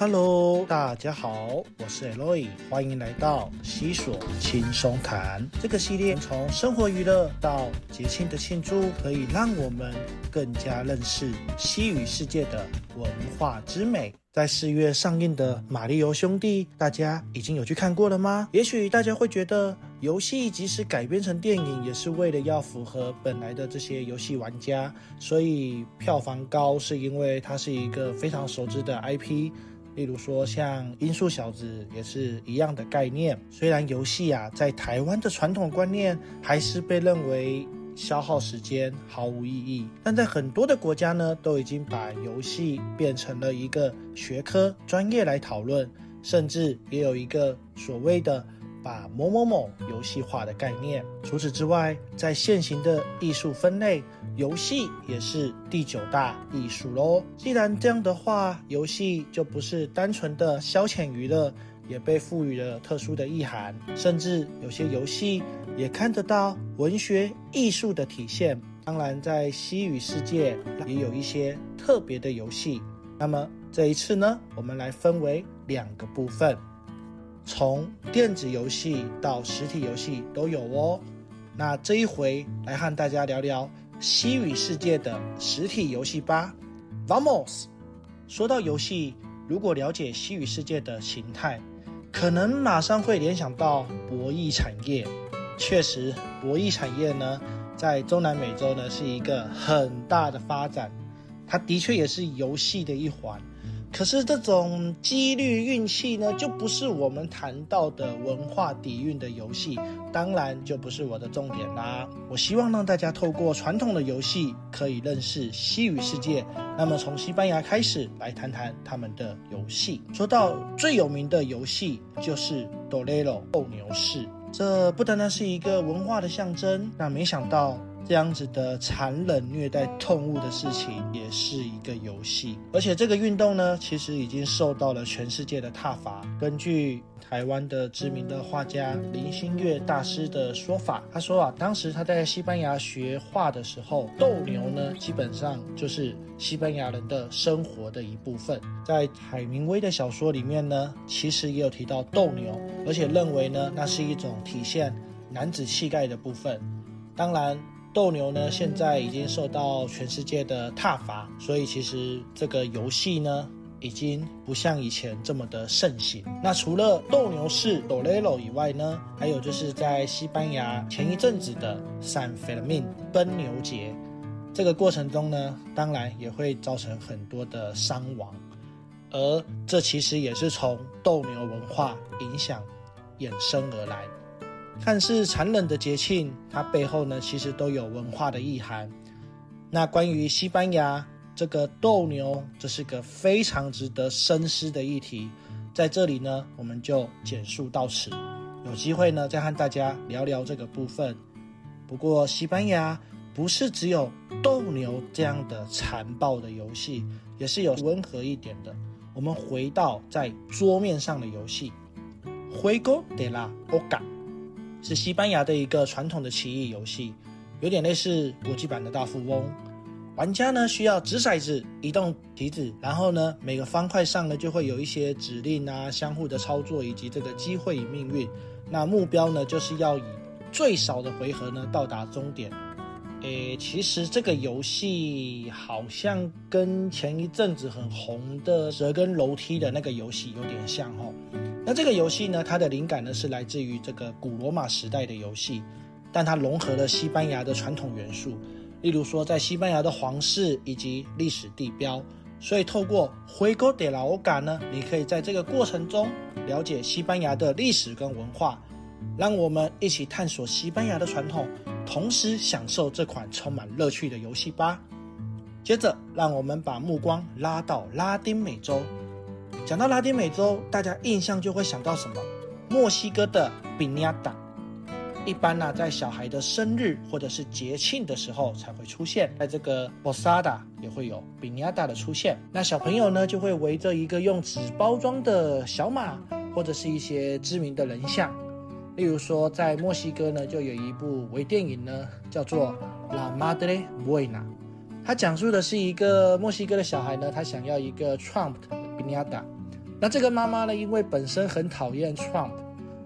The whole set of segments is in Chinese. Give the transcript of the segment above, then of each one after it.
Hello，大家好，我是 Eloy，欢迎来到西索轻松谈。这个系列从生活娱乐到节庆的庆祝，可以让我们更加认识西语世界的文化之美。在四月上映的《马里奥兄弟》，大家已经有去看过了吗？也许大家会觉得，游戏即使改编成电影，也是为了要符合本来的这些游戏玩家，所以票房高，是因为它是一个非常熟知的 IP。例如说，像《音速小子》也是一样的概念。虽然游戏啊，在台湾的传统观念还是被认为。消耗时间毫无意义，但在很多的国家呢，都已经把游戏变成了一个学科专业来讨论，甚至也有一个所谓的把某某某游戏化的概念。除此之外，在现行的艺术分类，游戏也是第九大艺术喽。既然这样的话，游戏就不是单纯的消遣娱乐。也被赋予了特殊的意涵，甚至有些游戏也看得到文学艺术的体现。当然，在西语世界也有一些特别的游戏。那么这一次呢，我们来分为两个部分，从电子游戏到实体游戏都有哦。那这一回来和大家聊聊西语世界的实体游戏吧。Vamos！说到游戏，如果了解西语世界的形态。可能马上会联想到博弈产业，确实，博弈产业呢，在中南美洲呢是一个很大的发展，它的确也是游戏的一环。可是这种几率运气呢，就不是我们谈到的文化底蕴的游戏，当然就不是我的重点啦。我希望让大家透过传统的游戏，可以认识西语世界。那么从西班牙开始来谈谈他们的游戏。说到最有名的游戏，就是斗雷罗斗牛士，这不单单是一个文化的象征，那没想到。这样子的残忍虐待动物的事情也是一个游戏，而且这个运动呢，其实已经受到了全世界的挞伐。根据台湾的知名的画家林心月大师的说法，他说啊，当时他在西班牙学画的时候，斗牛呢，基本上就是西班牙人的生活的一部分。在海明威的小说里面呢，其实也有提到斗牛，而且认为呢，那是一种体现男子气概的部分。当然。斗牛呢，现在已经受到全世界的挞伐，所以其实这个游戏呢，已经不像以前这么的盛行。那除了斗牛士 （Dolero） 以外呢，还有就是在西班牙前一阵子的 San Fermin 奔牛节，这个过程中呢，当然也会造成很多的伤亡，而这其实也是从斗牛文化影响衍生而来。看似残忍的节庆，它背后呢，其实都有文化的意涵。那关于西班牙这个斗牛，这是个非常值得深思的议题。在这里呢，我们就简述到此。有机会呢，再和大家聊聊这个部分。不过，西班牙不是只有斗牛这样的残暴的游戏，也是有温和一点的。我们回到在桌面上的游戏，Juego de la Oca。是西班牙的一个传统的棋艺游戏，有点类似国际版的大富翁。玩家呢需要掷骰子、移动棋子，然后呢每个方块上呢就会有一些指令啊，相互的操作以及这个机会与命运。那目标呢就是要以最少的回合呢到达终点。诶，其实这个游戏好像跟前一阵子很红的蛇跟楼梯的那个游戏有点像哦。那这个游戏呢，它的灵感呢是来自于这个古罗马时代的游戏，但它融合了西班牙的传统元素，例如说在西班牙的皇室以及历史地标，所以透过回勾德拉欧嘎呢，你可以在这个过程中了解西班牙的历史跟文化，让我们一起探索西班牙的传统，同时享受这款充满乐趣的游戏吧。接着，让我们把目光拉到拉丁美洲。讲到拉丁美洲，大家印象就会想到什么？墨西哥的比尼亚达，一般呢在小孩的生日或者是节庆的时候才会出现，在这个波萨达也会有比尼亚达的出现。那小朋友呢就会围着一个用纸包装的小马，或者是一些知名的人像。例如说，在墨西哥呢就有一部微电影呢，叫做《La Madre Buena》，它讲述的是一个墨西哥的小孩呢，他想要一个 Trump。比尼亚达，那这个妈妈呢，因为本身很讨厌 Trump，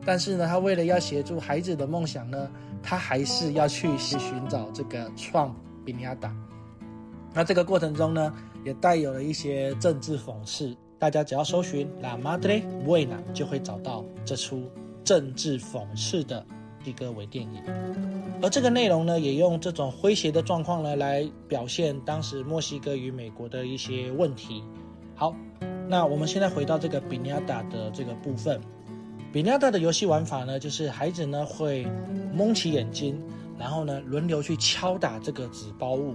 但是呢，她为了要协助孩子的梦想呢，她还是要去寻找这个 Trump 比尼亚达。那这个过程中呢，也带有了一些政治讽刺。大家只要搜寻 La Madre Buena，就会找到这出政治讽刺的一个微电影。而这个内容呢，也用这种诙谐的状况呢，来表现当时墨西哥与美国的一些问题。好，那我们现在回到这个比尼亚达的这个部分。比尼亚达的游戏玩法呢，就是孩子呢会蒙起眼睛，然后呢轮流去敲打这个纸包物。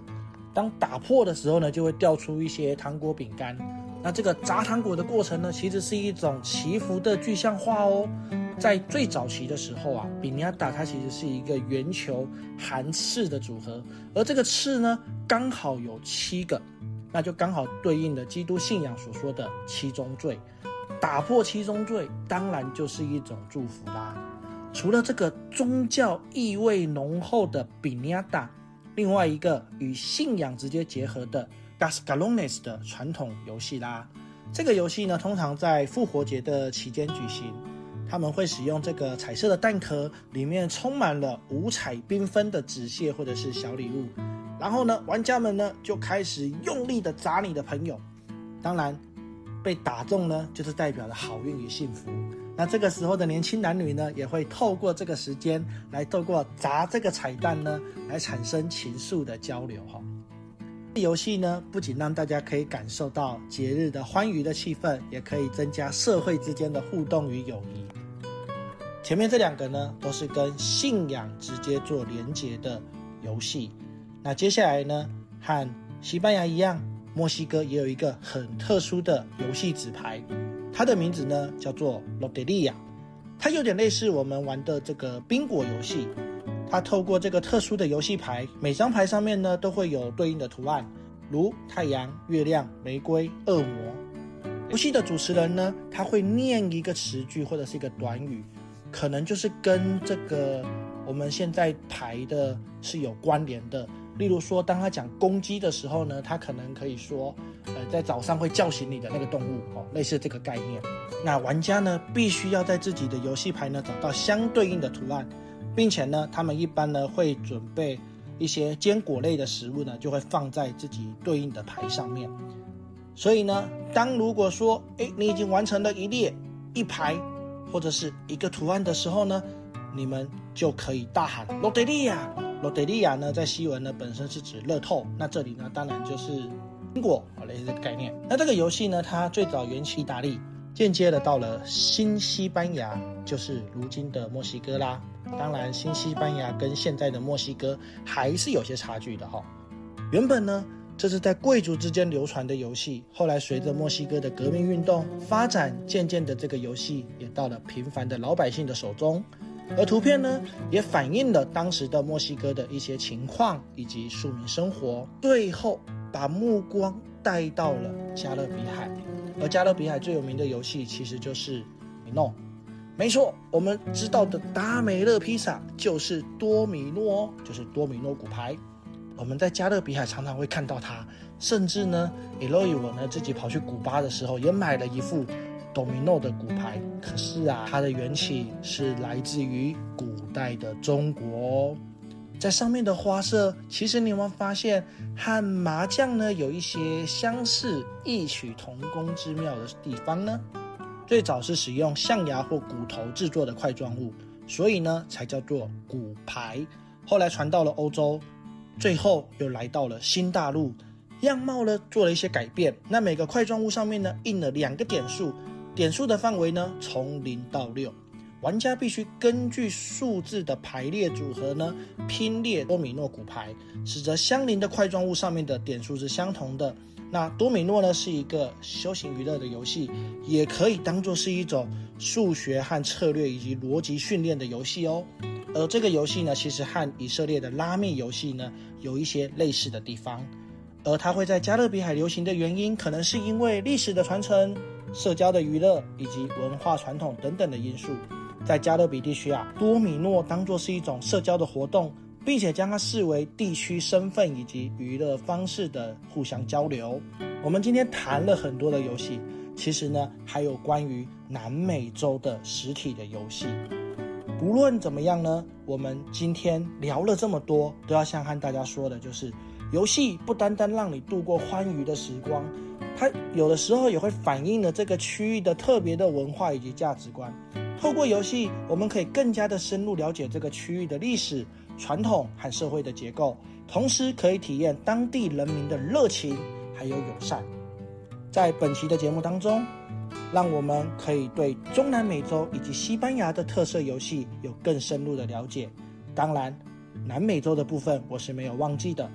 当打破的时候呢，就会掉出一些糖果饼干。那这个砸糖果的过程呢，其实是一种祈福的具象化哦。在最早期的时候啊，比尼亚达它其实是一个圆球含刺的组合，而这个刺呢，刚好有七个，那就刚好对应了基督信仰所说的七宗罪。打破七宗罪，当然就是一种祝福啦。除了这个宗教意味浓厚的比尼亚达，另外一个与信仰直接结合的。Gascalones 的传统游戏啦，这个游戏呢，通常在复活节的期间举行。他们会使用这个彩色的蛋壳，里面充满了五彩缤纷的纸屑或者是小礼物。然后呢，玩家们呢就开始用力的砸你的朋友。当然，被打中呢，就是代表了好运与幸福。那这个时候的年轻男女呢，也会透过这个时间来透过砸这个彩蛋呢，来产生情愫的交流哈。游戏呢，不仅让大家可以感受到节日的欢愉的气氛，也可以增加社会之间的互动与友谊。前面这两个呢，都是跟信仰直接做连结的游戏。那接下来呢，和西班牙一样，墨西哥也有一个很特殊的游戏纸牌，它的名字呢叫做 Loteria，它有点类似我们玩的这个宾果游戏。它透过这个特殊的游戏牌，每张牌上面呢都会有对应的图案，如太阳、月亮、玫瑰、恶魔。游戏的主持人呢，他会念一个词句或者是一个短语，可能就是跟这个我们现在牌的是有关联的。例如说，当他讲公鸡的时候呢，他可能可以说，呃，在早上会叫醒你的那个动物哦，类似这个概念。那玩家呢，必须要在自己的游戏牌呢找到相对应的图案。并且呢，他们一般呢会准备一些坚果类的食物呢，就会放在自己对应的牌上面。所以呢，当如果说，哎，你已经完成了一列、一排或者是一个图案的时候呢，你们就可以大喊“罗德利亚”。罗德利亚呢，在西文呢本身是指乐透，那这里呢当然就是苹果，好类似这个概念。那这个游戏呢，它最早源起意大利，间接的到了新西班牙，就是如今的墨西哥啦。当然，新西班牙跟现在的墨西哥还是有些差距的哈。原本呢，这是在贵族之间流传的游戏，后来随着墨西哥的革命运动发展，渐渐的这个游戏也到了平凡的老百姓的手中。而图片呢，也反映了当时的墨西哥的一些情况以及庶民生活。最后，把目光带到了加勒比海，而加勒比海最有名的游戏其实就是米诺。没错，我们知道的达美乐披萨就是多米诺，就是多米诺骨牌。我们在加勒比海常常会看到它，甚至呢，Eloy 我呢自己跑去古巴的时候也买了一副多米诺的骨牌。可是啊，它的缘起是来自于古代的中国哦，在上面的花色，其实你有没有发现和麻将呢有一些相似、异曲同工之妙的地方呢？最早是使用象牙或骨头制作的块状物，所以呢才叫做骨牌。后来传到了欧洲，最后又来到了新大陆，样貌呢做了一些改变。那每个块状物上面呢印了两个点数，点数的范围呢从零到六，玩家必须根据数字的排列组合呢拼列多米诺骨牌，使得相邻的块状物上面的点数是相同的。那多米诺呢是一个休闲娱乐的游戏，也可以当做是一种数学和策略以及逻辑训练的游戏哦。而这个游戏呢，其实和以色列的拉密游戏呢有一些类似的地方。而它会在加勒比海流行的原因，可能是因为历史的传承、社交的娱乐以及文化传统等等的因素。在加勒比地区啊，多米诺当做是一种社交的活动。并且将它视为地区身份以及娱乐方式的互相交流。我们今天谈了很多的游戏，其实呢，还有关于南美洲的实体的游戏。不论怎么样呢，我们今天聊了这么多，都要想和大家说的就是，游戏不单单让你度过欢愉的时光，它有的时候也会反映了这个区域的特别的文化以及价值观。透过游戏，我们可以更加的深入了解这个区域的历史、传统和社会的结构，同时可以体验当地人民的热情还有友善。在本期的节目当中，让我们可以对中南美洲以及西班牙的特色游戏有更深入的了解。当然，南美洲的部分我是没有忘记的。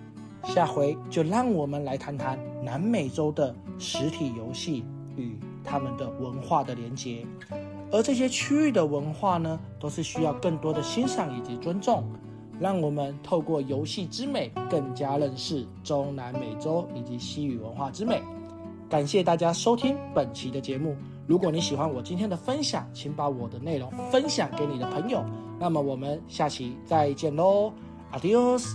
下回就让我们来谈谈南美洲的实体游戏与他们的文化的连结。而这些区域的文化呢，都是需要更多的欣赏以及尊重。让我们透过游戏之美，更加认识中南美洲以及西语文化之美。感谢大家收听本期的节目。如果你喜欢我今天的分享，请把我的内容分享给你的朋友。那么我们下期再见喽，Adios。